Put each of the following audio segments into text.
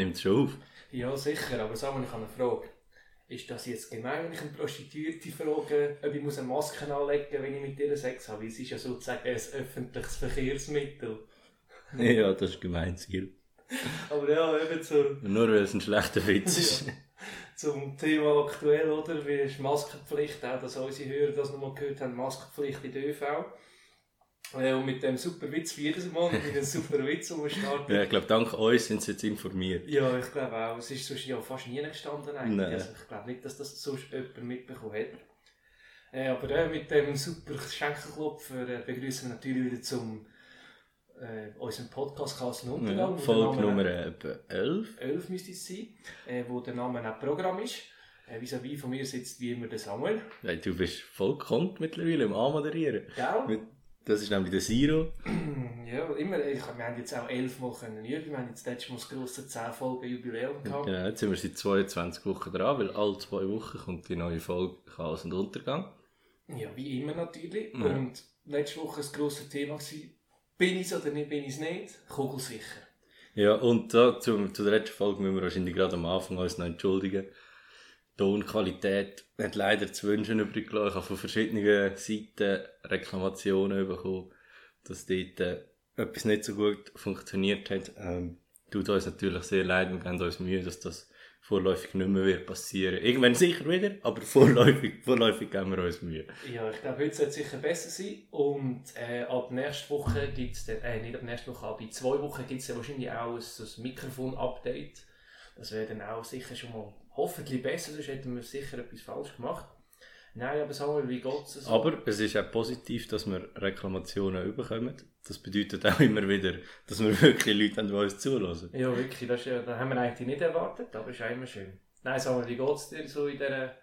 nimmt es schon auf. Ja, sicher, aber sag mal, ich habe eine Frage. Ist das jetzt gemein, wenn ich eine Prostituierte frage, ob ich eine Maske anlegen muss, wenn ich mit ihr Sex habe? Weil es ist ja sozusagen ein öffentliches Verkehrsmittel. Ja, das ist gemein, Ziel. Aber ja, eben so. Nur weil es ein schlechter Witz ist. Ja. Zum Thema aktuell, oder? Wie ist Maskenpflicht, auch dass unsere Hörer das nochmal gehört haben, Maskenpflicht in der ÖV. Äh, und mit dem super Witz wie jedes Mal, mit einem super Witz umstarten. Ja, ich glaube, dank uns sind sie jetzt informiert. Ja, ich glaube auch. Es ist sonst ja fast nie gestanden eigentlich. Also ich glaube nicht, dass das sonst jemand mitbekommen hat. Äh, aber äh, mit dem super Schenkelklopfer äh, begrüßen wir natürlich wieder zum äh, unserem Podcast Kassen Untergang. Ja, Folge Nummer etwa 11. 11 müsste es sein, äh, wo der Name auch Programm ist. Äh, vis-à-vis von mir sitzt wie immer der Samuel. Ja, du bist voll gekonnt mittlerweile im Anmoderieren. Gell? Das ist nämlich der Zero. Ja, immer. Ich, wir haben jetzt auch 11 Mal können üben. Wir haben jetzt letztes Mal das grosse 10 Folgen Jubiläum gehabt. Genau, jetzt sind wir seit 22 Wochen dran, weil alle zwei Wochen kommt die neue Folge Chaos und Untergang. Ja, wie immer natürlich. Ja. Und letzte Woche das grosse Thema war, bin ich es oder nicht, bin ich es nicht? Kugelsicher. Ja, und da, zu, zu der letzten Folge müssen wir wahrscheinlich gerade am Anfang uns noch entschuldigen. Tonqualität hat leider zu wünschen übrig gelassen. Ich habe von verschiedenen Seiten Reklamationen bekommen, dass dort äh, etwas nicht so gut funktioniert hat. Ähm, tut uns natürlich sehr leid, wir geben uns Mühe, dass das vorläufig nicht mehr wird passieren. Irgendwann sicher wieder, aber vorläufig, vorläufig geben wir uns Mühe. Ja, ich glaube, heute sollte es sicher besser sein. Und äh, ab nächster Woche gibt es dann, äh, nicht ab nächster Woche, aber in zwei Wochen gibt es ja wahrscheinlich auch ein, ein Mikrofon-Update. Das wäre dann auch sicher schon mal hoffentlich besser, sonst hätten wir sicher etwas falsch gemacht. Nein, aber Samuel, wie geht es? So? Aber es ist auch positiv, dass wir Reklamationen bekommen. Das bedeutet auch immer wieder, dass wir wirklich Leute haben, die uns zulassen. Ja, wirklich, das, ist, das haben wir eigentlich nicht erwartet, aber ist auch immer schön. Nein, Samuel, wie geht es dir so in der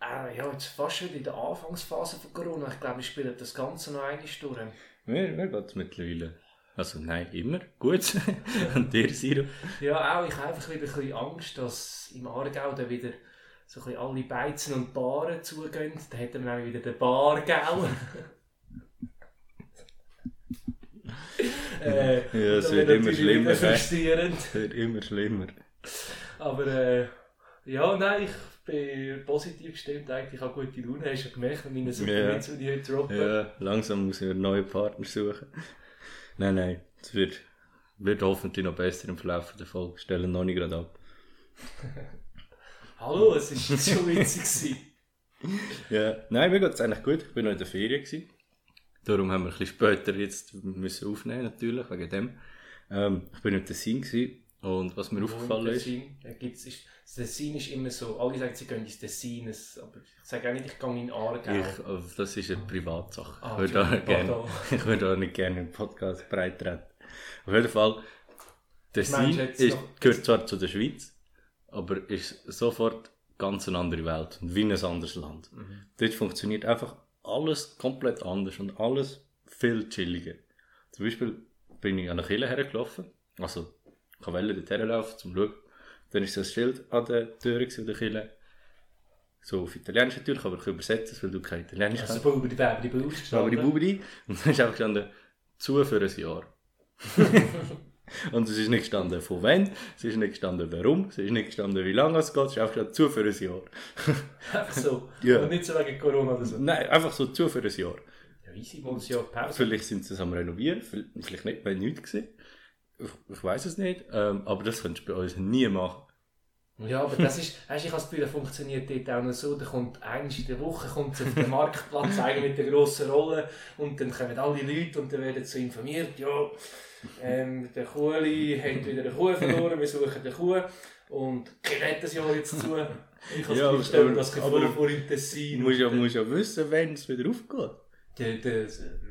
äh, ja, jetzt fast wieder in der Anfangsphase von Corona. Ich glaube, wir spielen das Ganze noch einmal durch. Mir, mir geht es mittlerweile. Also nein, immer. Gut. Und dir, Siro? Ja, auch. Ich habe einfach wieder ein bisschen Angst, dass im Aargau dann wieder so ein bisschen alle Beizen und Baren zugehen. Dann hätten wir nämlich wieder den Bargau. äh, Ja, es wird immer schlimmer. Es wird immer schlimmer. Aber äh, ja, nein, ich bin positiv gestimmt. Eigentlich, ich habe gute Laune. Hast du gemerkt, mit meinen Ja. Witz, die ich heute droppe. Ja, langsam muss ich einen neuen Partner suchen. Nein, nein, es wird, wird hoffentlich noch besser im Verlauf der Folge. Stellen noch nicht gerade ab. Hallo, es war schon witzig. Ja, nein, mir geht es eigentlich gut. Ich bin noch in der Ferien. Gewesen. Darum haben wir ein bisschen später jetzt müssen aufnehmen, natürlich, wegen dem. Ähm, ich bin im Tessin gewesen, und was mir aufgefallen ist, gibt's, ist, das Tessin ist immer so, alle sagen, sie gehen ins Tessin, es- aber ich sage auch nicht, ich gehe in Aargau. ich, äh, das ist eine Privatsache. Ah, ich würde gerne, ich würde da nicht gerne im Podcast breit treten. Auf jeden Fall, Tessin ist, gehört zwar zu der Schweiz, aber ist sofort ganz eine andere Welt und wie ein anderes Land. Mhm. Dort funktioniert einfach alles komplett anders und alles viel chilliger. Zum Beispiel bin ich an der Kille hergelaufen, also ich wollte dort herlaufen, zum schauen. Dann ist so ein Schild an der Tür an der Kille. So auf Italienisch natürlich, aber ich übersetze es, weil du kein Italienisch Also, kannst. Bubri, Bäbri, Bubri, Bubri. Und dann ist einfach gestanden, zu für ein Jahr. Und es ist nicht gestanden, von wann, es ist nicht gestanden, warum, es ist nicht gestanden, wie lange es geht, es ist einfach gestanden, zu für ein Jahr. Einfach so. Ja. Und nicht so wegen Corona oder so. Nein, einfach so zu für ein Jahr. Ja, easy, mal ein Jahr Pause. Vielleicht sind sie es am Renovieren, vielleicht vielleicht nicht, weil nichts gesehen. Ich, ich weiß es nicht, ähm, aber das könntest du bei uns nie machen. Ja, aber das ist, weißt, du, ich habe das Gefühl, das funktioniert dort auch noch so, da kommt eins in der Woche kommt auf den Marktplatz einer mit der grossen Rolle und dann kommen alle Leute und dann werden so informiert, ja, ähm, der Kuhli hat wieder eine Kuh verloren, wir suchen eine Kuh und geht das Jahr jetzt zu. Ich habe Ja, das Gefühl, das Gefühl vor im Du Tessin. musst ja, musst ja wissen, wann es wieder aufgeht. Der, der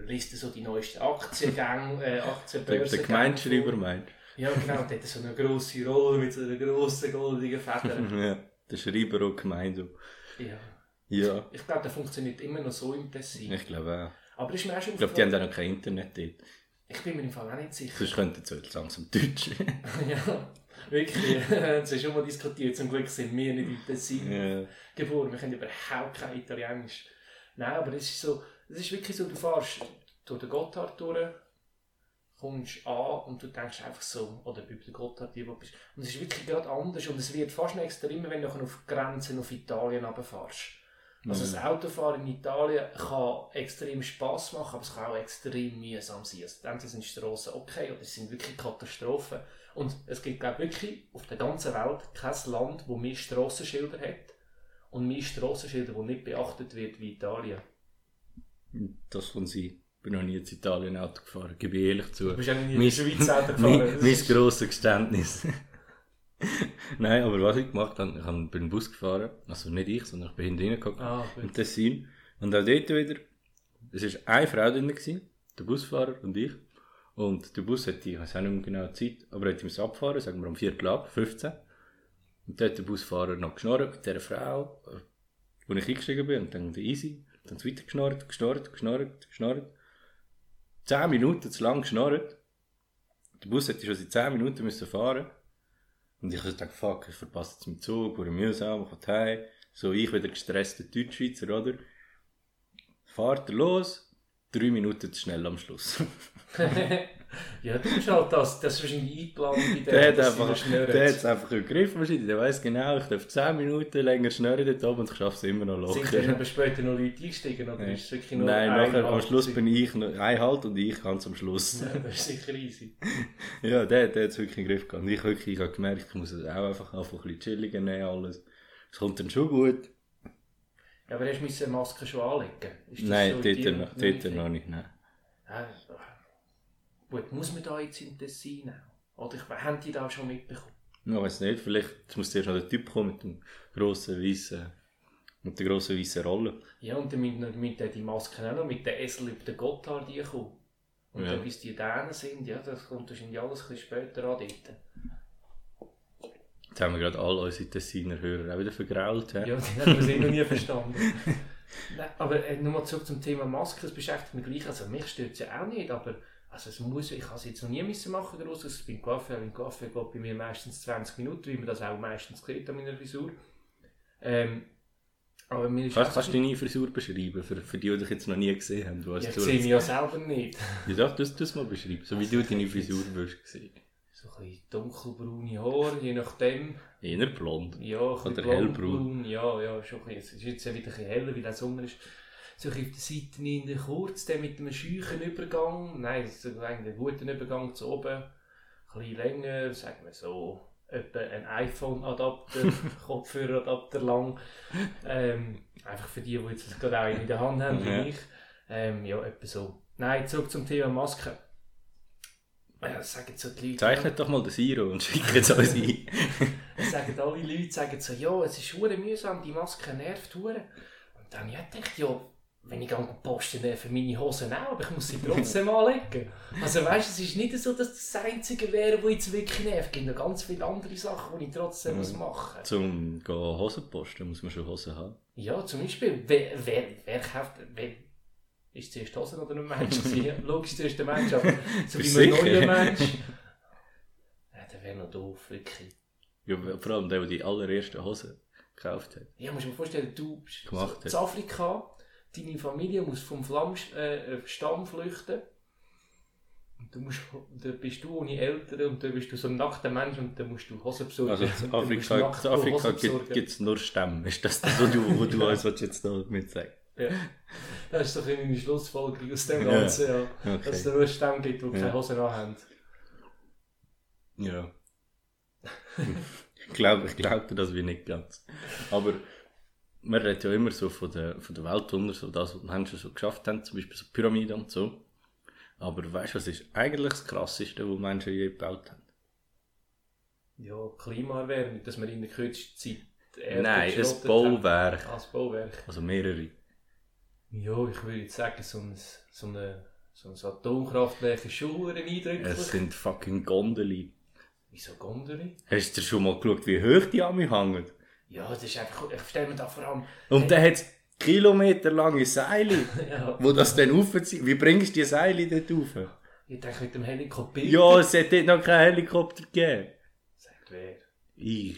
liest so die neuesten Aktiengänge, äh, Der, Aktienbörsen. der Gemeinschreiber meint. Ja, genau, und der hat so eine grosse Rolle mit so einer grossen goldigen Feder. Ja, der Schreiber auch gemeint. auch. ja. Ja, Ich glaube, der funktioniert immer noch so im Tessin. ich glaube auch. Aber ist mir auch schon Ich glaube, die haben auch noch kein Internet dort. Ich bin mir im Fall auch nicht sicher. Sonst könnten sie jetzt langsam Deutsch. ja, wirklich. Das ist schon mal diskutiert. Zum Glück sind wir nicht im Tessin ja. geboren. Wir können überhaupt kein Italienisch. Nein, aber es ist so, es ist wirklich so, du fährst durch den Gotthard durch, kommst an und du denkst einfach so, oder über den Gotthard, die wo bist. Und es ist wirklich gerade anders und es wird fast noch extremer, wenn du auf Grenzen auf Italien runterfährst. Also das Autofahren in Italien kann extrem Spass machen, aber es kann auch extrem mühsam sein. Also dann sind die Straßen okay oder es sind wirklich Katastrophen. Und es gibt glaube ich, wirklich auf der ganzen Welt kein Land, wo mehr Strassenschilder hat und mehr Strassenschilder, die nicht beachtet wird wie Italien. Das von sie. Ich bin noch nie in Italien Auto gefahren, gebe ich ehrlich zu. Du bist ja nie in Mein- der Schweiz Auto gefahren. Mein, Das mein grosses Geständnis. Nein, aber was ich gemacht habe, ich bin Bus gefahren. Also nicht ich, sondern ich bin hinten reingeguckt. Ah, im Tessin. Und auch dort wieder, es war eine Frau drin, gewesen, der Busfahrer und ich. Und der Bus hatte, ich weiß auch nicht mehr genau die Zeit, aber er hat uns abgefahren, sagen wir um Viertel ab, 15. Und dann hat der Busfahrer noch geschnurrt mit dieser Frau, äh, wo ich eingestiegen bin, und dann easy, dann weiter geschnurrt, geschnurrt, geschnurrt, geschnurrt. Zehn Minuten zu lang geschnurrt. Der Bus hätte schon seit 10 Minuten müssen fahren Und ich habe gedacht, fuck, ich verpasse jetzt meinen Zug, wurde mühsam, ich komme heim. So, ich wieder gestresster Deutschschweizer, oder? Fahrt los, drei Minuten zu schnell am Schluss. ja, du bist halt das. Das ist wahrscheinlich eingeplant bei der hat dass sie einfach, der hat es einfach gegriffen wahrscheinlich. Der weiss genau, ich darf 10 Minuten länger schnurren dort oben und ich schaffe es immer noch Sind locker. aber später noch Leute eingestiegen? Oder ist wirklich nur Nein, ein nachher, am Schluss bin ich noch, ein Halt und ich ganz am Schluss. das ist sicher easy. Ja, der, der hat es wirklich in den Griff gehabt. Und ich wirklich, ich habe gemerkt, ich muss es auch einfach einfach ein bisschen chilliger nehmen, alles. Es kommt dann schon gut. Ja, aber hast du Maske schon anlegen? Ist das Nein, so in dort, noch, dort noch nicht, nein. Ja, gut, muss man da jetzt in Tessin auch? Oder ich, haben die da schon mitbekommen? Ich weiß nicht, vielleicht muss zuerst noch der Typ kommen mit dem grossen weißen, mit der grossen weißen Rolle. Ja, und dann müssen noch- müssen dann die Masken auch noch mit den Esel über den Gotthard kommen. Und Ja. dann bis die da sind, ja, das kommt wahrscheinlich alles ein bisschen später an dort. Jetzt haben wir gerade alle unsere Tessiner Hörer auch wieder vergrault. he? Ja, die haben wir eh noch nie verstanden. Nein, aber äh, nochmal zurück zum Thema Maske, das beschäftigt mich gleich. Also mich stört es ja auch nicht, aber also es muss, ich habe es jetzt noch nie müssen machen groß. Also beim Kaffee, beim Kaffee geht bei mir meistens 20 Minuten, wie man das auch meistens sieht an meiner Frisur. Ähm, aber mir ist Kannst, kannst du deine Frisur beschreiben, für, für die, die dich jetzt noch nie gesehen haben? Du ja, ich sehe mich ja selber nicht. Ja, doch, du das mal beschreiben, so wie du deine Frisur wirst sehen. So ein bisschen dunkelbraune Haare, je nachdem. Eher blond. Ja, ein Oder hellbraun. braun, Ja, ja, schon ein bisschen. Es ist jetzt wieder ein bisschen heller, weil der Sommer ist. Bisschen auf der Seite in kurz, dann mit einem scheuchen Übergang. Nein, es ist eigentlich ein guter Übergang zu oben. Ein bisschen länger, sagen wir so. Etwa ein iPhone-Adapter, Kopfhörer-Adapter lang. Ähm, einfach für die, die jetzt das gerade auch in der Hand haben, wie Ja. ich. Ähm, ja, etwa so. Nein, zurück zum Thema Maske. Ja, das sagen so die Leute. Zeichnet doch mal das Iro und schickt es uns ein. Sagen alle Leute, sagen so, ja, es ist hure mühsam, die Maske nervt hure. Und dann ja, denke ich, ja, wenn ich gehe posten, nerven meine Hosen auch, aber ich muss sie trotzdem anlegen. Also weißt, es ist nicht so, dass das das Einzige wäre, was jetzt wirklich nervt. Es gibt noch ganz viele andere Sachen, die ich trotzdem muss machen muss. Zum gehen Hosen posten muss man schon Hosen haben. Ja, zum Beispiel, wer, wer, wer kauft, wer, ist zuerst Hosen oder ein Mensch? Logisch zuerst der Mensch, aber so wie ein neuer Mensch. Ja, der wäre noch doof, wirklich. Ja, vor allem der, der die allerersten Hosen gekauft hat. Ja, musst du dir vorstellen, du bist Gemacht in Afrika, deine Familie muss vom Flamm, äh, Stamm flüchten. Und du musst, dann bist du ohne Eltern und dann bist du so ein nackter Mensch und dann musst du Hosen besorgen. Also in Afrika, in Afrika gibt es nur Stämme. Ist das das, was du, wo du willst jetzt da mit sagen Ja. Das ist doch meine Schlussfolgerung aus dem Ja. Ganzen, ja. Dass es Okay. nur Stämme gibt, die keine Ja. Hosen anhaben. Ja. ich glaube, ich glaubte das wie nicht ganz. Aber man redet ja immer so von der, von der Weltwunder, so das, was die Menschen so geschafft haben, zum Beispiel so Pyramiden und so. Aber weißt du, was ist eigentlich das Krasseste, was Menschen je gebaut haben? Ja, Klimaerwärmung, dass wir in der kürzesten Zeit die Erde Nein, ein Bauwerk. haben. Als Bauwerk. Also mehrere. Ja, ich würde jetzt sagen, so ein, so eine, so ein Atomkraftwerk ist schon eindrücklich. Es sind fucking Gondeli. Wieso Gondeli? Hast du schon mal geschaut, wie hoch die an mir hängen? Ja, das ist einfach, ich stelle mir da vor allem, Und dann hat es kilometerlange Seile, ja, wo das dann aufziehen. Wie bringst du die Seile dort rauf? ich denke mit dem Helikopter. Ja, es hat dort noch keinen Helikopter gegeben. Sagt wer? Ich.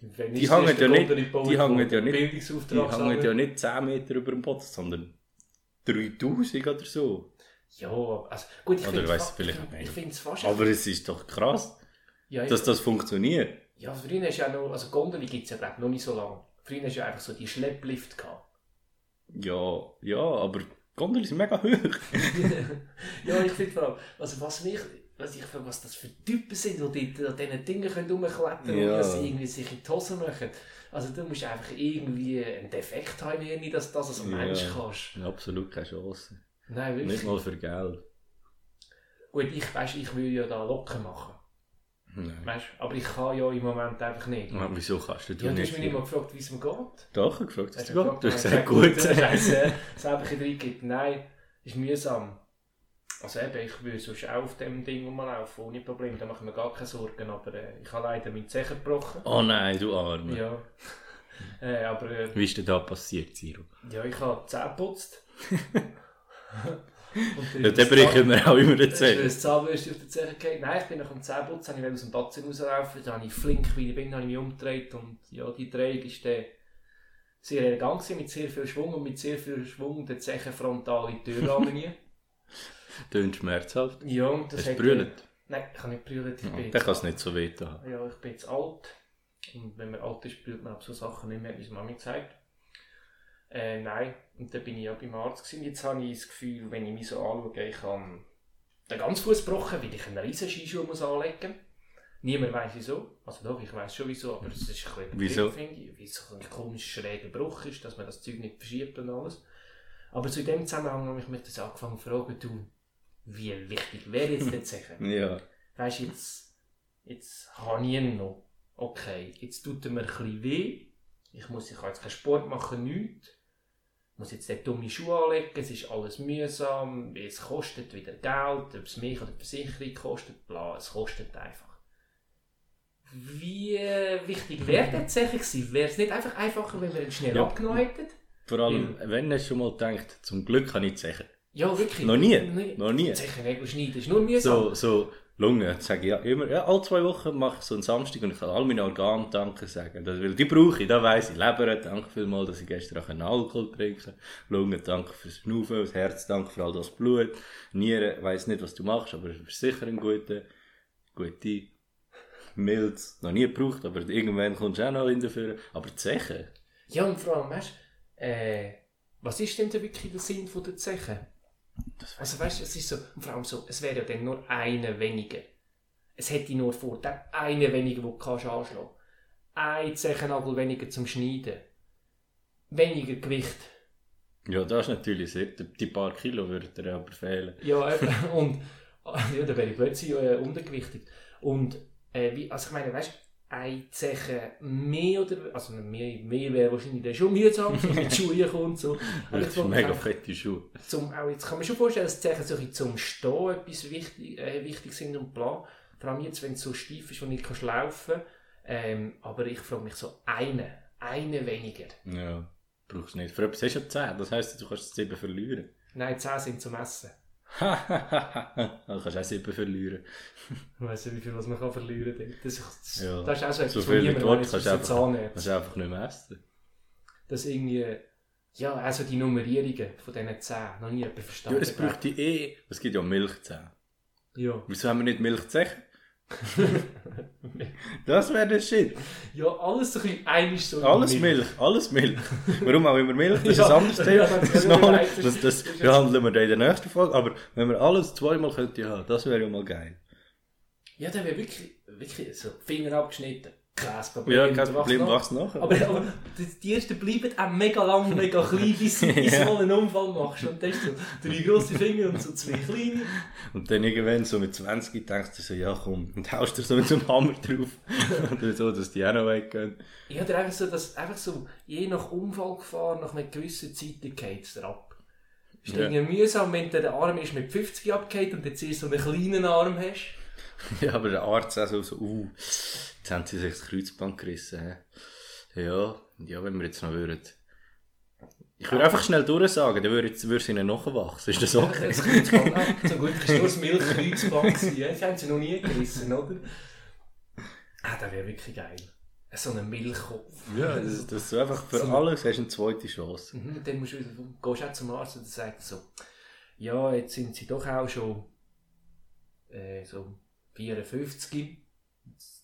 Wenn Die hängen ja nicht- die hängen ja nicht- Die hängen ja nicht 10 Meter über dem Boden, sondern 3000 oder so. Ja, also gut, ich finde es fast... Aber es ist doch krass, ja, dass das funktioniert. Ja, früher ist ja noch... Also Gondeli gibt es ja glaube noch nicht so lange. Früher du ja einfach so die Schlepplift gehabt. Ja, ja, aber die Gondel ist mega hoch. ja, ich finde vor allem... Also was mich... Was, ich, was das für Typen sind, die dort an diesen Dingen rumklettern können Ja. und dass sie irgendwie sich in die Hose machen. Also du musst einfach irgendwie einen Defekt haben, irgendwie, dass du das als Ja. Mensch kannst. Absolut keine Chance. Nein, wirklich. Nicht mal für Geld. Gut, ich weiss, ich will ja da locker machen. Nein. Weißt, aber ich kann ja im Moment einfach nicht. Ja, wieso kannst du Ja, du nicht? hast mich nicht mal gefragt, wie es mir geht. Doch, ich gefragt, Hast dass du gefragt, gut. Du hast dann gesagt, das einfach in reingibt. Nein, ist mühsam. Also eben, ich würde sonst auch auf dem Ding rumlaufen, ohne Probleme. Da mache ich mir gar keine Sorgen. Aber äh, ich habe leider meinen Zehen gebrochen. Oh nein, du Arme. Ja. Äh, aber äh, Wie ist denn da passiert, Siro? ja, ich habe die Zähne geputzt. Ja, den Bericht können wir auch immer erzählen. ein Zahnbürste auf den Zähne gefallen? Nein, ich bin nach dem Zähneputz, habe ich aus dem Batzen rauslaufen, da habe ich flink, wie ich bin, habe ich mich umgedreht und ja, die Drehung ist dann sehr elegant gewesen, mit sehr viel Schwung und mit sehr viel Schwung der Zeche frontal in die Türrahmen rein. Tönt schmerzhaft. Ja, und das Hast du hat- brüllt? Nein, ich kann nicht brüllen, ich bin Dann kann es nicht so weh tun. Ja, ich bin jetzt alt. Und wenn man alt ist, brüllt man auf so Sachen nicht mehr, hat meine Mami gesagt. Äh, nein, und dann bin ich ja beim Arzt gewesen. Jetzt habe ich das Gefühl, wenn ich mich so anschaue, ich habe den ganzen Fuß gebrochen, weil ich einen riesen Skischuh muss anlegen muss. Niemand weiß wieso. Also doch, ich weiß schon wieso, aber es ist ein bisschen Wieso? finde ich. Weil es ein komisch schräger Bruch ist, dass man das Zeug nicht verschiebt und alles. Aber zu dem Zusammenhang habe ich mich das angefangen zu fragen, du, wie wichtig wäre jetzt der Zeche? Ja. Weißt du, jetzt, jetzt habe ich ihn noch. Okay, jetzt tut er mir ein bisschen weh. Ich, muss, ich kann jetzt keinen Sport machen, nichts. Ich muss jetzt nicht dumme Schuhe anlegen, es ist alles mühsam, es kostet wieder Geld, ob es mich oder die Versicherung kostet, bla, es kostet einfach. Wie wichtig wäre der tatsächlich gewesen? Wäre es nicht einfach einfacher, wenn wir ihn schnell Ja. abgenommen hätten? Vor allem, wenn du schon mal denkt, zum Glück kann ich Zechen. Ja, wirklich. Noch nie. Noch nie. Zechenregel schneiden ist nur mühsam. So, so Lunge, sage ich ja immer, ja, alle zwei Wochen mache ich so einen Samstag und ich kann all meine Organe Danke sagen. Das, weil die brauche ich, da weiss ich. Leber, danke vielmals, dass ich gestern auch Alkohol trinken Lunge, danke fürs Schnaufen, das Herz, danke für all das Blut. Nieren, weiss nicht, was du machst, aber es ist sicher ein guter, gute Milz. Noch nie gebraucht, aber irgendwann kommst du auch noch in dafür. Aber die Zeche, Ja, und vor allem, weißt äh, was ist denn wirklich der Sinn von der Zeche? Das Also weißt du, es ist so, und vor allem so, es wäre ja dann nur eine weniger. Es hätte nur Vorteil, eine weniger, die du kannst anschlagen Ein Zechennagel weniger zum Schneiden. Weniger Gewicht. Ja, das ist natürlich sehr, die paar Kilo würden dir aber fehlen. Ja, eben. und ja, dann wäre ich plötzlich äh, untergewichtig. Und äh, wie, also ich meine, weißt du, eine Zeche mehr oder also mehr, mehr wäre wahrscheinlich dann schon mühsam, so mit Schuhen kommt so. Aber Das ist mega fette Schuhe. zum, auch jetzt kann man schon vorstellen, dass die Zeichen so zum Stehen etwas wichtig, äh, wichtig sind und bla. Vor allem jetzt, wenn es so steif ist und nicht kannst laufen ähm, Aber ich frage mich so, eine, eine weniger. Ja, brauchst du nicht. Für etwas hast du ja 10, das heisst, du kannst 7 verlieren. Nein, 10 sind zum Essen. Du kannst auch 7 verlieren. Ich weiss nicht, wie viel was man kann verlieren kann. Das, das, Ja. das ist auch so etwas, So viel niemand weiss, kannst du einfach- Zahnärzte. Das ist einfach nicht mehr essen. dass irgendwie, ja, also die Nummerierungen von diesen 10 noch nie jemand Ja, verstanden es braucht die eh, es gibt ja Milchzähne. Ja. Wieso haben wir nicht Milchzechen? das wäre der Shit. ja, alles so ein bisschen einig so. Alles Milch, alles Milch. Warum auch immer Milch, das ist ein anderes Thema. Das, ja, noch, das- das, das das- behandeln wir dann in der nächsten Folge. Aber wenn wir alles zweimal könnten haben, das wäre ja mal geil. Ja, der wäre wirklich, wirklich so Finger abgeschnitten. Kein Problem. Ja, kein Problem, noch. wachs nachher. Aber, aber die, ersten bleiben auch mega lang, mega klein, bis, bis Ja. du mal einen Unfall machst. Und dann hast du drei grosse Finger und so zwei kleine. Und dann irgendwann so mit 20 denkst du so, ja komm, und haust dir so mit so einem Hammer drauf. Oder so, dass die auch noch weggehen. Ja, oder einfach so, dass einfach so, je nach Unfallgefahr, nach einer gewissen Zeit, geht es dir ab. Ist Ja. irgendwie mühsam, wenn der Arm ist mit 50 abgeht und jetzt erst so einen kleinen Arm hast. Ja, aber der Arzt auch so, so uh, jetzt haben sie sich das Kreuzband gerissen. hä? Ja, ja, wenn wir jetzt noch würden. Ich würde einfach schnell durchsagen, dann würde es ihnen nachwachsen. Ist das okay? Das Kreuzband, ah, zum Glück ist nur das Milchkreuzband. Das haben sie noch nie gerissen, oder? Ah, das wäre wirklich geil. So ein Milchkopf. Ja, das, das so einfach für So- alles hast du eine zweite Chance. Mhm, dann musst du wieder, gehst du auch zum Arzt und sagt so, ja, jetzt sind sie doch auch schon äh, so 54.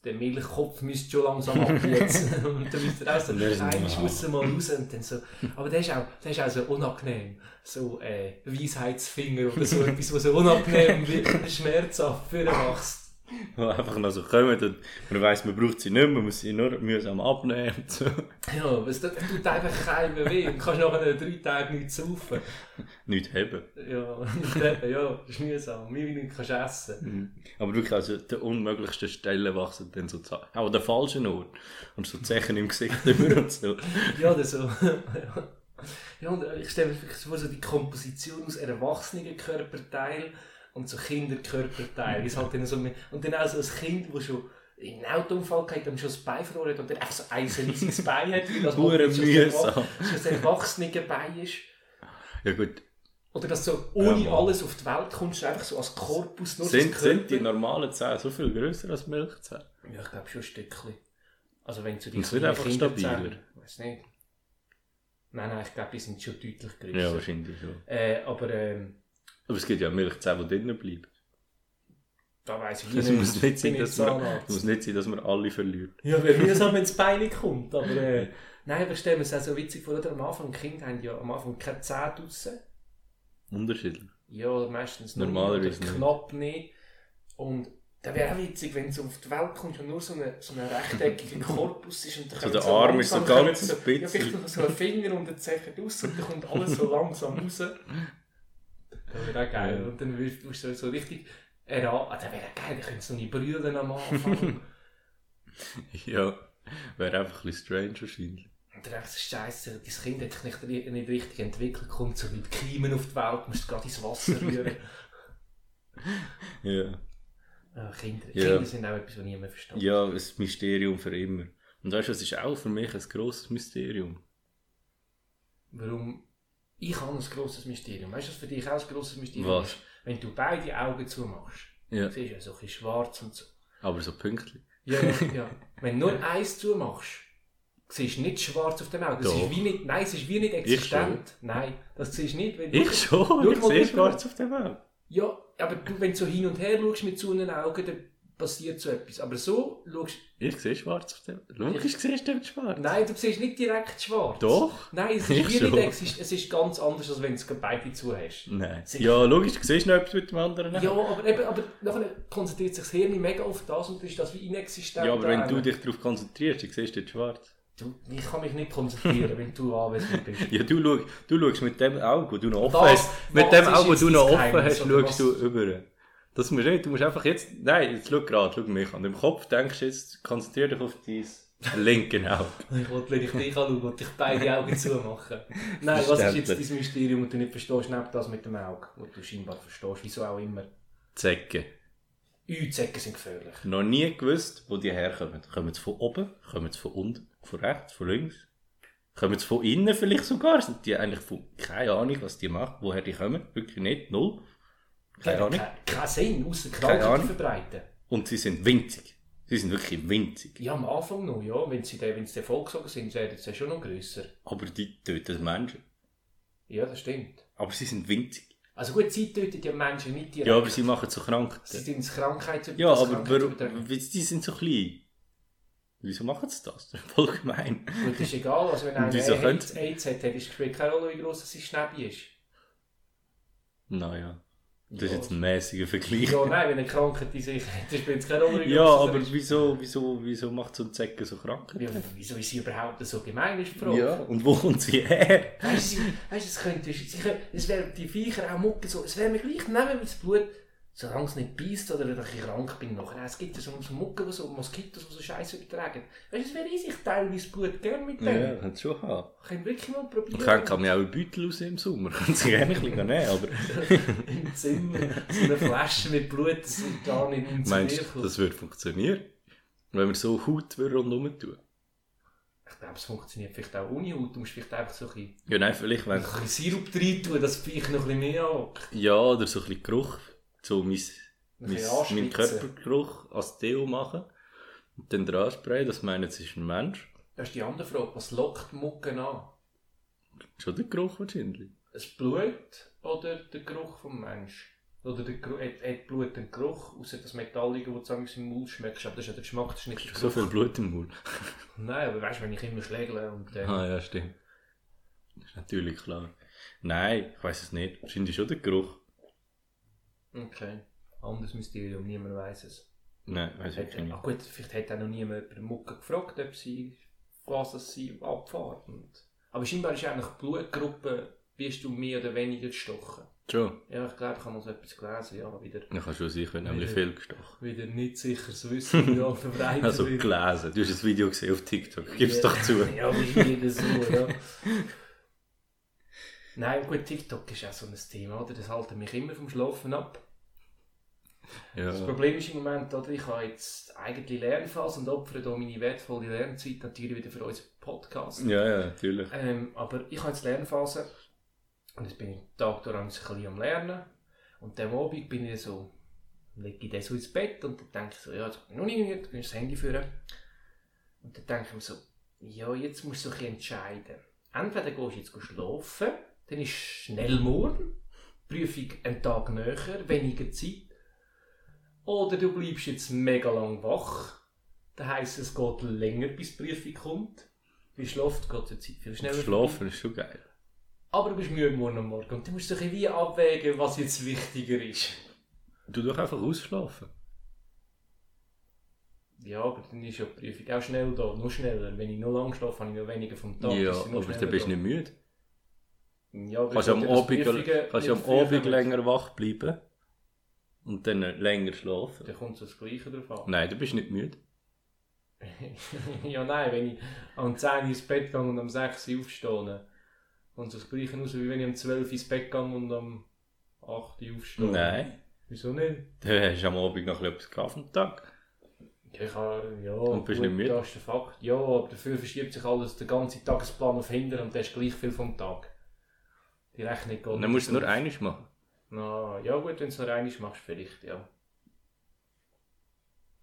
Der Milchkopf müsste schon langsam ab jetzt. und dann müsste er auch so, nein, ich muss mal raus. Und dann so. Aber das ist, auch, das ist auch so unangenehm. So äh, Weisheitsfinger oder so etwas, was so unangenehm wird, schmerzhaft für den wächst. Die einfach noch so kommen und man weiss, man braucht sie nicht mehr, man muss sie nur mühsam abnehmen und so. Ja, es tut einfach keinem weh. Du kannst nachher drei Tage nicht saufen. Nicht haben. Ja, nicht eben, ja, das ist mühsam. Wie wenig kannst du essen. Aber wirklich, also der unmöglichsten Stellen wachsen dann so Zahn. Auch an der falschen Ort. Und so Zechen im Gesicht immer und so. Ja, oder so. ja, und ich stelle mir vor, so die Komposition aus erwachsenen Körperteilen und so Kinderkörperteilen. Ist halt dann so, und dann auch so ein Kind, das schon in einen Autounfall geht, dann schon das Bein verloren hat und dann einfach so ein riesiges Bein hat, weil das Hure halt schon ein erwachsenes Bein ist. Ja gut. Oder dass du so ohne Ja, alles auf die Welt kommst, einfach so als Korpus nur Sind, das sind die normalen Zähne so viel grösser als Milchzähne? Ja, ich glaube schon ein Stückchen. Also wenn es wird kleinen einfach Kinderzähne- stabiler. Weiß nicht. Nein, nein, ich glaube, die sind schon deutlich größer. Ja, wahrscheinlich schon. Äh, aber ähm, Aber es gibt ja Milchzähne, die drinnen bleiben. da weiß ich Es nicht. muss nicht, sein, dass man, es muss nicht sein, dass man alle verliert. Ja, wäre mühsam, wenn das Bein nicht kommt. Aber äh, nein, aber ich stelle mir es auch so witzig vor, oder? Am Anfang, Kinder haben ja am Anfang keine Zähne draussen. Unterschiedlich. Ja, meistens Normalerweise nicht. knapp nicht. Und da wäre auch witzig, wenn du auf die Welt kommst und nur so ein so eine rechteckiger Korpus ist und dann So der Arm ist so ganz so, bisschen. Ja, vielleicht noch so ein Finger und ein Zeichen raus und dann kommt alles so langsam raus. Das wäre auch geil. Ja. Und dann wirst du so, so richtig erraten. Ah, das wäre geil, dann können so nicht brüllen am Anfang. Ja, wäre einfach ein bisschen strange wahrscheinlich. Und dann denkst du, Scheiße, dein Kind hat sich nicht, nicht richtig entwickelt, kommt so mit Kiemen auf die Welt, musst gerade ins Wasser rühren. Ja. Ah, Kinder. Ja. Kinder sind auch etwas, was niemand versteht. Ja, ein Mysterium für immer. Und weißt du, es ist auch für mich ein grosses Mysterium. Warum? Ich habe ein grosses Mysterium. Weißt du, was für dich auch ein grosses Mysterium Was? ist? Wenn du beide Augen zumachst, Ja. siehst du ja so ein bisschen schwarz und so. Aber so pünktlich. Ja, ja, ja. Wenn du nur eins zumachst, siehst du nicht schwarz auf dem Auge. Das Doch. ist wie nicht, nein, es ist wie nicht existent. Nein, das siehst du nicht. Wenn Ich schon, Schau ich sehe schwarz auf der Welt. Ja, aber du, wenn du so hin und her schaust mit so einem Auge, dann passiert so etwas. Aber so schaust Ich sehe schwarz auf Welt. Logisch siehst du schwarz. Nein, du siehst nicht direkt schwarz. Doch? Nein, es Ich ist wie nicht es ist ganz anders, als wenn du es beide zu hast. Nein. Sicher. Ja, logisch, du siehst noch etwas mit dem anderen. Ja, aber, eben, aber nachher konzentriert sich das Hirn mega auf das und ist das wie inexistent. Ja, aber wenn du dich darauf konzentrierst, dann siehst du dort schwarz. du, Ich kann mich nicht konzentrieren, wenn du anwesend bist. Ja, du, schau, du schaust mit dem Auge, das du noch offen Das- hast. Mit dem Auge, das du noch offen hast, schaust du über. Das musst du nicht, du musst einfach jetzt, nein, jetzt schau gerade, schau mich an. Im Kopf denkst du jetzt, konzentrier dich auf dein linke Auge. Ich wollte, wenn ich dich anschaue, wollte ich beide Augen zumachen. Nein, was ist jetzt dein Mysterium, das du nicht verstehst, neben das mit dem Auge, das du scheinbar verstehst, wieso auch immer. Zecken. Ü-Zecken sind gefährlich. Noch nie gewusst, wo die herkommen. Kommen sie von oben? Kommen sie von unten? Von rechts? Von links? Kommen sie von innen vielleicht sogar? Sind die eigentlich von, keine Ahnung, was die machen, woher die kommen? Wirklich nicht, null. Keine Ahnung. Kein, kein Sinn, außer Keine Krankheit Ahnung. verbreiten. Und sie sind winzig. Sie sind wirklich winzig. Ja, am Anfang noch, ja. Wenn sie wenn sie vollgesogen sind, werden sie schon noch grösser. Aber die töten Menschen. Ja, das stimmt. Aber sie sind winzig. Also gut, sie töten ja Menschen nicht direkt. Ja, aber sie machen so Sie Krankheiten. sind Krankheit Ja, das aber warum, die sind so klein. Wieso machen sie das? Voll gemein. Gut, das ist egal. Also wenn einer AIDS, AIDS hat, dann spielt keine Rolle, wie gross sein Schnäbi ist. Naja, das ist jetzt ein mäßiger Vergleich. Ja, nein, wenn eine Krankheit in sich hat, spielt es keine Rolle, Ja, er aber wieso, wieso, wieso macht so ein Zecken so krank? Ja, wieso ist sie überhaupt so gemein, ist Frage. Ja, und wo kommt sie her? Weißt du, es könnte, es wäre die Viecher auch mucken, so, es wäre mir gleich nehmen, das Blut, solange es nicht beißt oder dass ich krank bin nachher. Es gibt ja so, Mucken, die so Moskitos, die so Scheiße übertragen. Weißt du, es wäre easy, ich teile mein Blut gerne mit denen. Ja, kann es schon haben. Ich kann wirklich mal probieren. Man kann, kann mir auch einen Beutel raus im Sommer. Kann sie gerne ein bisschen nehmen, aber Im Zimmer, so eine Flasche mit Blut, das wird gar nicht ins meinst du, das würde funktionieren? Wenn wir so Haut rundherum tun? Ich glaube, es funktioniert vielleicht auch ohne Haut. Du musst vielleicht einfach so ein bisschen, Ja, nein, vielleicht wenn... ein bisschen Sirup rein tun, dass das Viech noch ein bisschen mehr anhockt. Ja, oder so ein bisschen Geruch. So mein, Ein mein, bisschen mein anschwitzen. Körpergeruch als Deo machen. Und dann dran sprayen, das meinen, es ist ein Mensch. Das ist die andere Frage. Was lockt Mucken an? Schon der Geruch wahrscheinlich. das Blut oder der Geruch vom Mensch? Oder der Geruch, hat, hat Blut einen Geruch, außer das Metallige, das du im Mund schmeckst, aber das ist ja der Geschmack, das ist nicht der So viel Blut im Mund. Nein, aber weißt du, wenn ich immer schlägle und dann... Ah ja, stimmt. Das ist natürlich klar. Nein, ich weiß es nicht. Wahrscheinlich schon der Geruch. Okay. Anderes Mysterium, niemand weiß es. Nein, weiß ich nicht. ach gut, vielleicht hat auch noch niemand über Mucke gefragt, ob sie, was es sie abfahrt. Und, aber scheinbar ist eigentlich die Blutgruppe, bist du mehr oder weniger gestochen. Schon. Ja, ich glaube, ich habe noch so etwas gelesen, ja, wieder, Dann kann schon sein, ich werde nämlich Ja. viel gestochen. wieder nicht sicheres Wissen, wie verbreitet Also gelesen. Du hast ein Video gesehen auf TikTok. Gib's doch zu. Ja, wie jeder so, ja. Nein, gut, TikTok ist auch so ein Thema, oder? Das hält mich immer vom Schlafen ab. Das Ja. Problem ist im Moment, oder, ich habe jetzt eigentlich Lernphase und opfere da meine wertvolle Lernzeit natürlich wieder für unseren Podcast. ja, ja, natürlich. Ähm, aber ich habe jetzt Lernphase und jetzt bin ich den Tag durch ein bisschen am Lernen. Und am Abend bin ich so, lege ich dann so ins Bett und dann denke ich so, ja, jetzt bin ich noch nicht müde, dann das Handy führen. Und dann denke ich mir so, ja, jetzt musst du dich entscheiden. Entweder gehst du jetzt schlafen, dann ist schnell morgen, Prüfung einen Tag näher, weniger Zeit. Oder du bleibst jetzt mega lang wach. Das heisst, es geht länger, bis die Prüfung kommt. Wie schlaft geht die Zeit viel schneller. Schlafen ist schon geil. Aber du bist müde morgen am Morgen. Und du musst dich wie abwägen, was jetzt wichtiger ist. Du doch einfach ausschlafen. Ja, aber dann ist ja die Prüfung auch schnell da, noch schneller. Wenn ich noch lang schlafe, habe ich noch weniger vom Tag. ja, aber dann bist du da. nicht müde. Ja, Kannst du am Abend, kannst am Abend länger wach bleiben und dann länger schlafen. Dann kommt es das Gleiche drauf an. Nein, du bist nicht müde. ja, nein, wenn ich am 10 Uhr ins Bett gehe und am 6 Uhr aufstehe, kommt es das Gleiche raus, wie wenn ich am 12 Uhr ins Bett gehe und am 8 Uhr aufstehe. Nein. Wieso nicht? Dann hast du am Abend noch etwas gehabt vom Tag. Ja, ich habe, ja, Und bist nicht müde? Das ist der Fakt. Ja, aber dafür verschiebt sich alles, der ganze Tagesplan auf hinten und du hast gleich viel vom Tag. Die Rechnung geht dann musst du nur eines machen. Na, ja gut, wenn du es nur einmal machst, vielleicht, ja.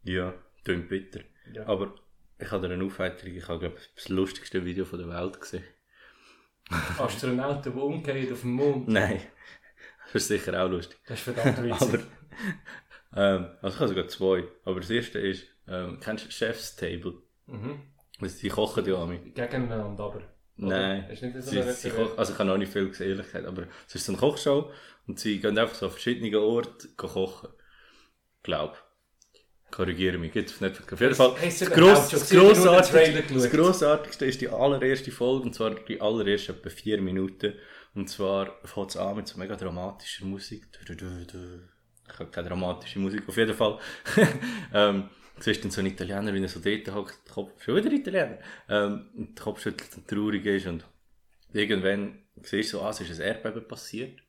Ja, klingt bitter. ja. Aber ich habe eine Aufheiterung, ich habe glaube das lustigste Video von der Welt gesehen. Astronauten, die umgehen auf dem Mond, Nein, das ist sicher auch lustig. das ist verdammt witzig. Aber, ähm, also ich habe sogar zwei. Aber das erste ist, ähm, kennst du Chef's Table? mhm. Die kochen ja an Gegeneinander, aber. Nein, Ist nicht so sie, sie koch, also ich habe noch nicht viel gesehen, ehrlich gesagt, aber es ist so eine Kochshow und sie gehen einfach so an verschiedenen Orten kochen. Glaub. Korrigiere mich, gibt's auf Netflix. Auf jeden Fall, das, Gross, das, Grossartigste, das? Grossartigste ist die allererste Folge, und zwar die allererste etwa vier Minuten. Und zwar fängt es an mit so mega dramatischer Musik. Ich habe keine dramatische Musik, auf jeden Fall. ähm, siehst dann so einen Italiener, wie er so dort hockt, Kopf, schon wieder Italiener, ähm, und der Kopf schüttelt und traurig ist und irgendwann siehst du so, ah, es ist ein Erdbeben passiert.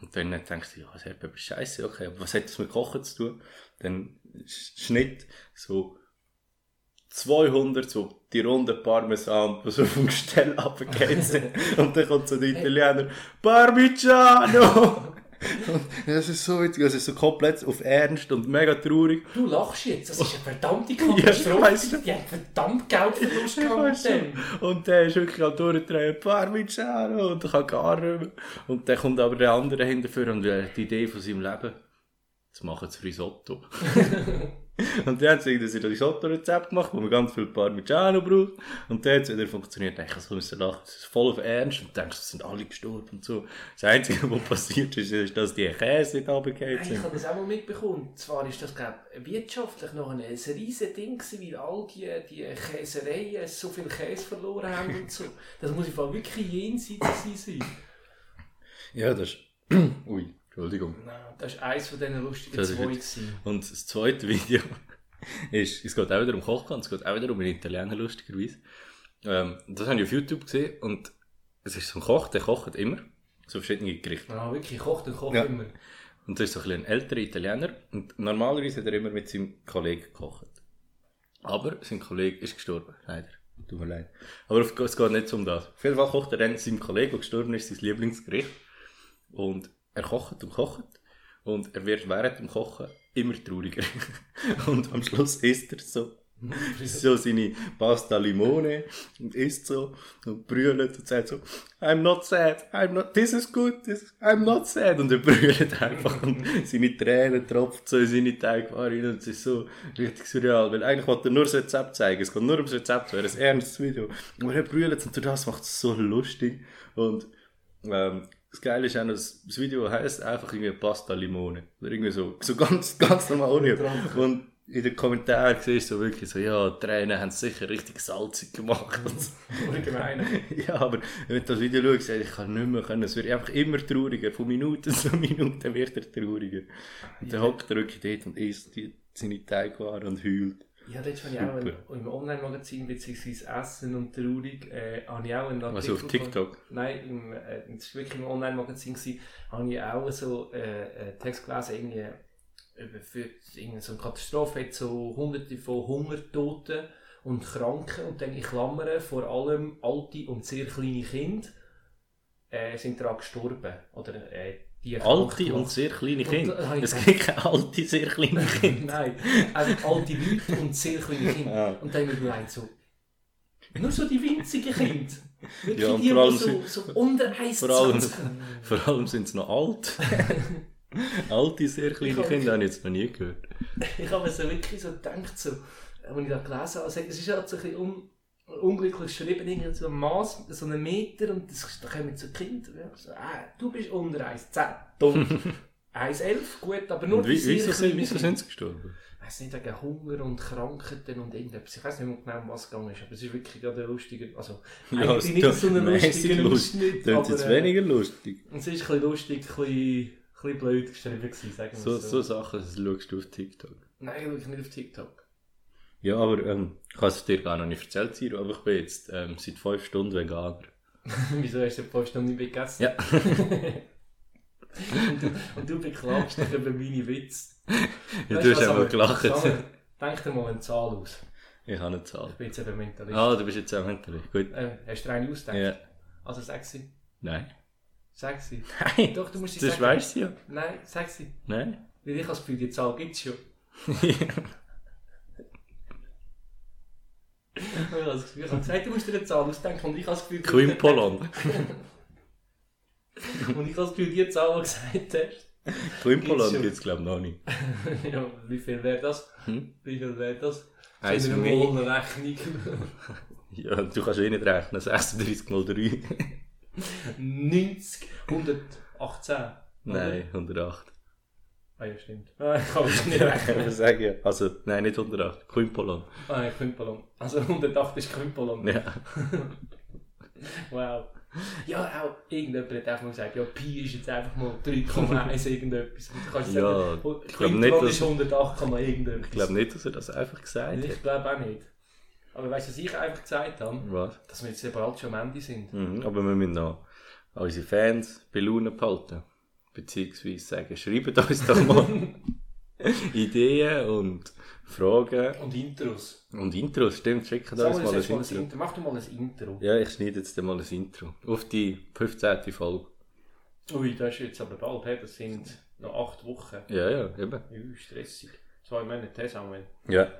Und dann denkst du, ja, das Erdbeben ist scheiße, okay, aber was hat das mit Kochen zu tun? Dann Sch- Schnitt, so 200, so die runden Parmesan, die so vom Gestell runtergehen sind. Und dann kommt so der Italiener, Parmigiano! Das ist so witzig, das ist so komplett auf Ernst und mega traurig. Du lachst jetzt, das ist eine verdammte Ja, Katastrophe. weiss. die haben verdammt Geldverlust Ich gehabt mit. Und der ist wirklich am Durchdrehen, Parmigiano, und kann gar nicht mehr. Und dann kommt aber der andere hinterher und hat die Idee von seinem Leben, jetzt machen sie Risotto. und dann haben sie irgendwie ein Risotto-Rezept gemacht, wo man ganz viel Parmigiano braucht. Und dann hat es wieder funktioniert. Ich musste müssen lachen, es ist voll auf Ernst und denkst, es sind alle gestorben und so. Das Einzige, was passiert ist, ist, dass die Käse nicht runtergefallen Nein, ich sind. habe das auch mal mitbekommen. Zwar ist das, glaube ich, wirtschaftlich noch ein, riesen Ding gewesen, weil all die, die Käsereien so viel Käse verloren haben und so. Das muss im Fall wirklich jenseits sein. Ja, das ist... Ui, Entschuldigung. Nein, das war eines von diesen lustigen Das ist zwei. gewesen. Und das zweite Video ist, es geht auch wieder um Kochen, es geht auch wieder um einen Italiener, lustigerweise. Ähm, das habe ich auf YouTube gesehen und es ist so ein Koch, der kocht immer, so verschiedene Gerichte. Ah, wirklich, kocht und kocht Ja. immer. Und das ist so ein, bisschen ein älterer Italiener und normalerweise hat er immer mit seinem Kollegen gekocht. Aber sein Kollege ist gestorben, leider. Tut mir leid. Aber es geht nicht um das. Auf jeden Fall kocht er dann seinem Kollegen, der gestorben ist, sein Lieblingsgericht. Und er kocht und kocht. Und er wird während dem Kochen immer trauriger. und am Schluss isst er so so seine Pasta Limone und isst so und brüllt und sagt so, I'm not sad, I'm not, this is good, this, I'm not sad. Und er brüllt einfach und seine Tränen tropfen so in seine Teigware rein und es ist so richtig surreal, weil eigentlich wollte er nur das Rezept zeigen, es geht nur ums Rezept, es wäre ein ernstes Video. Aber er brüllt und durch das macht es so lustig und ähm, das Geile ist auch das Video heisst einfach irgendwie Pasta Limone. Oder irgendwie so, so ganz, ganz normal. Und in den Kommentaren siehst du so wirklich so, ja, die Tränen haben es sicher richtig salzig gemacht. Allgemein. ja, aber wenn du das Video schaust, ich kann nicht mehr können. Es wird einfach immer trauriger. Von Minute zu Minute wird er trauriger. Und dann hockt er wirklich dort und isst die, seine Teigware und heult. Ja, dort habe ich auch ein, im Online-Magazin beziehungsweise Essen und Traurig äh, habe ich auch einen Artikel... Also auf TikTok? Von, nein, im, äh, das war wirklich im Online-Magazin, habe ich auch so äh, einen Text gelesen, irgendwie über für irgendeine so eine Katastrophe, hat so hunderte von Hungertoten und Kranken und dann in Klammern vor allem alte und sehr kleine Kinder äh, sind daran gestorben. Oder äh, die Alte und sehr kleine Kinder. ich Es gibt keine alte, sehr kleine Kinder. Nein, also alte Leute und sehr kleine Kinder. Ja. Und dann habe ich mir gedacht, so, nur so die winzigen Kinder. Wirklich Ja, die, die so, so unter 1,20 Vor allem, vor allem sind sie noch alt. Alte, sehr kleine Ich Kinder habe ich jetzt noch nie gehört. Ich habe mir so wirklich so gedacht, so, als ich das gelesen habe, also, es ist halt so ein bisschen un, unglücklich geschrieben, irgendwie so ein Maß, so einen Meter und das, da kommen so Kinder, ja, so, ah, du bist unter 1,10, dumm. 1,11, gut, aber nur Und wie, wieso, sind, wieso sind sie gestorben? Ich weiß nicht, wegen Hunger und Krankheiten und irgendetwas. Ich weiß nicht mehr genau, um was es gegangen ist, aber es ist wirklich gerade ein lustiger, also Ja, eigentlich nicht so ein mäßig lustiger lustig. Ausschnitt, Klingt aber jetzt äh, weniger lustig. es ist ein bisschen lustig, ein bisschen, ein bisschen blöd geschrieben gewesen, sagen wir So, es so Sachen das schaust du auf TikTok. Nein, wirklich nicht auf TikTok. Ja, aber ähm, ich habe es dir gar noch nicht erzählt, Siro, aber ich bin jetzt ähm, seit 5 Stunden Veganer. Wieso hast du ein paar Stunden nicht gegessen? Ja. und, du, und du beklagst dich über meine Witze. Ja, Weißt du hast einfach gelacht. Denk dir mal eine Zahl aus. Ich habe eine Zahl. Ich bin jetzt eben Mentalist. Ah, du bist jetzt auch hinterlich. Gut. Äh, hast du eine ausgedacht? Ja. Also sie. Nein. Sie. Nein. Doch, du musst sie Das sagen. weißt du ja. Nein, sie. Nein. Weil ich habe das Gefühl, die Zahl gibt es schon. Ich habe das Gefühl, ich habe gesagt, du musst dir eine Zahl ausdenken und ich habe das Gefühl... du- Quimpolon. Und ich habe das Gefühl, die Zahl, die du gesagt hast... Quimpolon schon. gibt es glaube ich noch nicht. ja, wie viel wäre das? Hm? Wie viel wäre das? Eins für eine. Rechnung. Ja, du kannst eh nicht rechnen. 36 mal 3. 90, 118. oder? Nein, 108. Ah ja, stimmt. Ah, ich kann es nicht rechnen. Sagen. Also, nein, nicht 108. Quimpolon. Ah, ja, Kümpelon. Also 108 ist Kümpelon. Ja. Wow. Ja, auch irgendjemand hat einfach mal gesagt, ja, Pi ist jetzt einfach mal 3,1 irgendetwas. Und du kannst Ja, sagen, ich nicht, dass- ist 108, irgendetwas. Ich glaube nicht, dass er das einfach gesagt hat. Ich glaube auch nicht. Aber weißt du, was ich einfach gesagt habe? Was? Dass wir jetzt bald schon am Ende sind. Mhm, aber wir müssen noch unsere Fans bei Laune behalten. Beziehungsweise sagen, schreibt uns doch mal Ideen und Fragen Und Intros. und Intros. Stimmt, schickt uns mal ein setz mal ein Intro. Intro. Mach du mal ein Intro. Ja, ich schneide jetzt mal ein Intro. Auf die 15. Folge. Ui, das ist jetzt aber bald, hey, das sind noch acht Wochen. Ja, ja, eben. Ui, stressig. Zwei Monate, Samuel. Ja.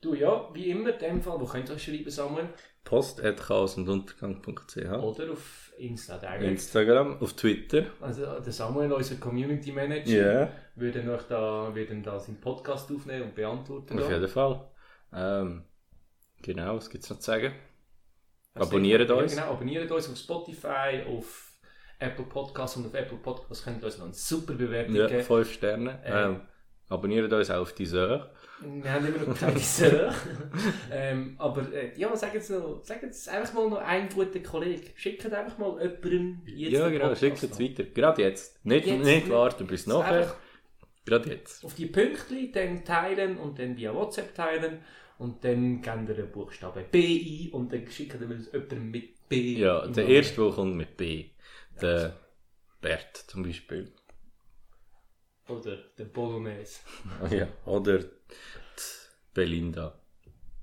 Du, ja, wie immer, in dem Fall, wo könnt ihr euch schreiben, Samuel? Post at chaosunduntergang.ch Oder auf Insta direkt. Instagram, auf Twitter. Also der Samuel, unser Community Manager, Ja, würde euch da, würde da seinen Podcast aufnehmen und beantworten. auf da. jeden Fall. Ähm, genau, was gibt es noch zu sagen? Also, Abonniert ja, uns. Genau, abonniert uns auf Spotify, auf Apple Podcasts und auf Apple Podcasts könnt ihr uns noch eine super Bewertung Ja, geben. 5 Sterne. Äh. Ähm, abonniert uns auf die Sör. Wir haben immer noch keine Sir. ähm, aber äh, ja, sag jetzt, noch, sag jetzt einfach mal noch einen guten Kollegen. Schickt einfach mal jemandem jetzt ja, genau, schickt es weiter. Gerade jetzt. Nicht, Jetzt, nicht warten bis nachher. Gerade jetzt. auf die Pünktchen, dann teilen und dann via WhatsApp teilen und dann geben wir den Buchstaben B ein und dann schicken wir es jemandem mit B. Ja, der erste, der kommt mit B. Der Bert zum Beispiel. Oder der Bolognese. Ja. Oder die Belinda.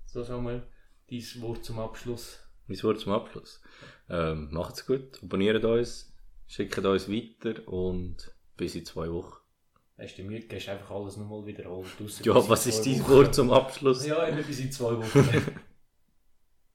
So Samuel, dein Wort zum Abschluss. Mein Wort zum Abschluss. Ähm, macht's gut, abonniert uns, schickt uns weiter und bis in zwei Wochen. Hast du müde, gehst einfach alles nochmal wiederholt. Ja, was ist dein Wort zum Abschluss? Ja, immer bis in zwei Wochen.